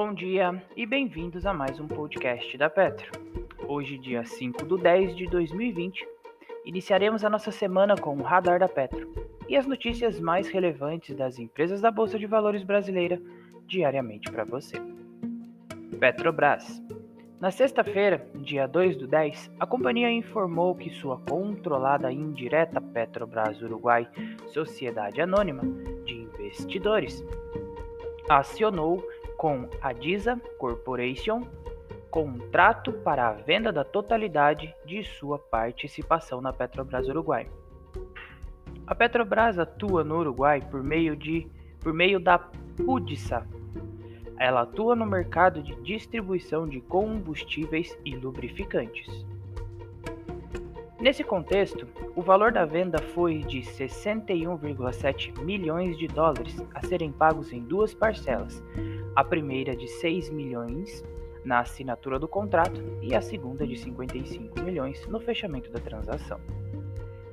Bom dia e bem-vindos a mais um podcast da Petro. Hoje, dia 5 de 10 de 2020, iniciaremos a nossa semana com o Radar da Petro e as notícias mais relevantes das empresas da Bolsa de Valores brasileira diariamente para você. Petrobras. Na sexta-feira, dia 2 do 10, a companhia informou que sua controlada indireta Petrobras Uruguai Sociedade Anônima de Investidores acionou com a Disa Corporation contrato para a venda da totalidade de sua participação na Petrobras Uruguai. A Petrobras atua no Uruguai por meio, de, por meio da PUDSA. Ela atua no mercado de distribuição de combustíveis e lubrificantes. Nesse contexto, o valor da venda foi de 61,7 milhões de dólares a serem pagos em duas parcelas, a primeira de 6 milhões na assinatura do contrato e a segunda de 55 milhões no fechamento da transação.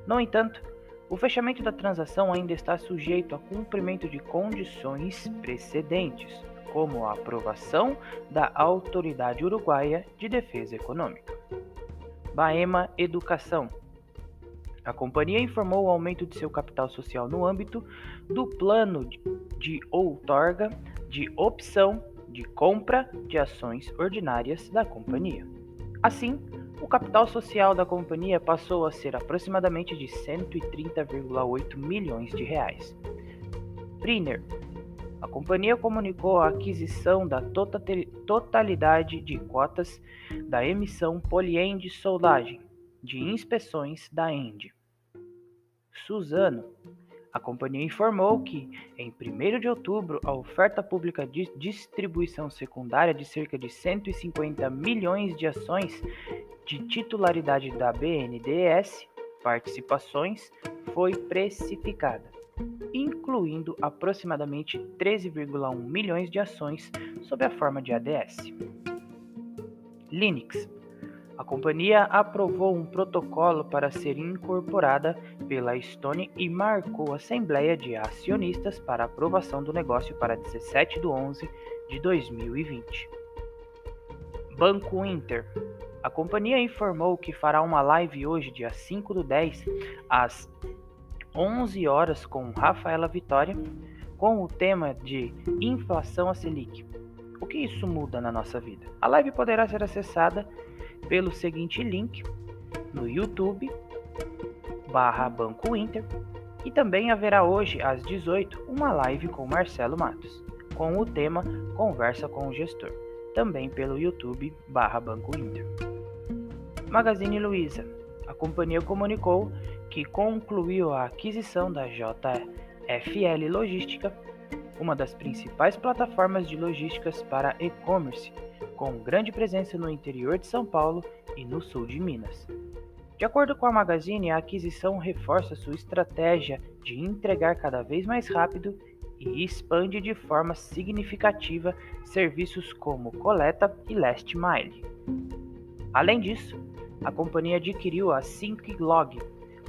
No entanto, o fechamento da transação ainda está sujeito a cumprimento de condições precedentes, como a aprovação da Autoridade Uruguaia de Defesa Econômica. Baema Educação. A companhia informou o aumento de seu capital social no âmbito do plano de outorga de opção de compra de ações ordinárias da companhia. Assim, o capital social da companhia passou a ser aproximadamente de 130,8 milhões de reais. Priner a companhia comunicou a aquisição da tota totalidade de cotas da emissão Poliend Soldagem de inspeções da End. Suzano. A companhia informou que, em 1 de outubro, a oferta pública de distribuição secundária de cerca de 150 milhões de ações de titularidade da BNDES, participações, foi precificada incluindo aproximadamente 13,1 milhões de ações sob a forma de ADS. Linux. A companhia aprovou um protocolo para ser incorporada pela Estônia e marcou a assembleia de acionistas para aprovação do negócio para 17 de 11 de 2020. Banco Inter. A companhia informou que fará uma live hoje, dia 5 do 10, às 11 horas com Rafaela Vitória, com o tema de Inflação a Selic. O que isso muda na nossa vida? A live poderá ser acessada pelo seguinte link no YouTube barra Banco Inter e também haverá hoje às 18 uma live com Marcelo Matos com o tema Conversa com o Gestor, também pelo YouTube barra Banco Inter. Magazine Luiza. A companhia comunicou que concluiu a aquisição da JFL Logística, uma das principais plataformas de logísticas para e-commerce, com grande presença no interior de São Paulo e no sul de Minas. De acordo com a Magazine, a aquisição reforça sua estratégia de entregar cada vez mais rápido e expande de forma significativa serviços como coleta e last mile. Além disso, a companhia adquiriu a SyncLog,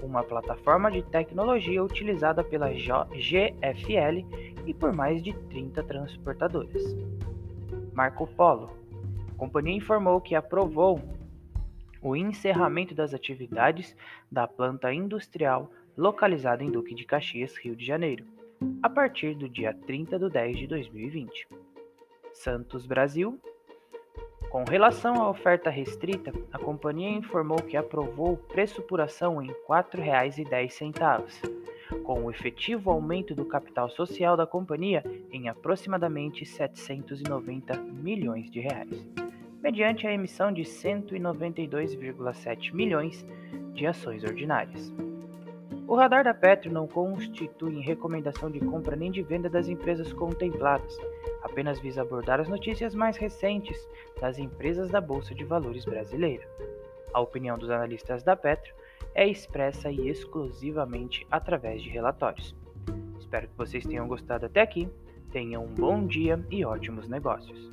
uma plataforma de tecnologia utilizada pela GFL e por mais de 30 transportadoras. Marco Polo. Companhia informou que aprovou o encerramento das atividades da planta industrial localizada em Duque de Caxias, Rio de Janeiro, a partir do dia 30 de 10 de 2020. Santos Brasil com relação à oferta restrita, a companhia informou que aprovou o preço por ação em R$ 4,10, com o efetivo aumento do capital social da companhia em aproximadamente 790 milhões de reais, mediante a emissão de 192,7 milhões de ações ordinárias. O radar da Petro não constitui recomendação de compra nem de venda das empresas contempladas, apenas visa abordar as notícias mais recentes das empresas da Bolsa de Valores brasileira. A opinião dos analistas da Petro é expressa e exclusivamente através de relatórios. Espero que vocês tenham gostado até aqui, tenham um bom dia e ótimos negócios.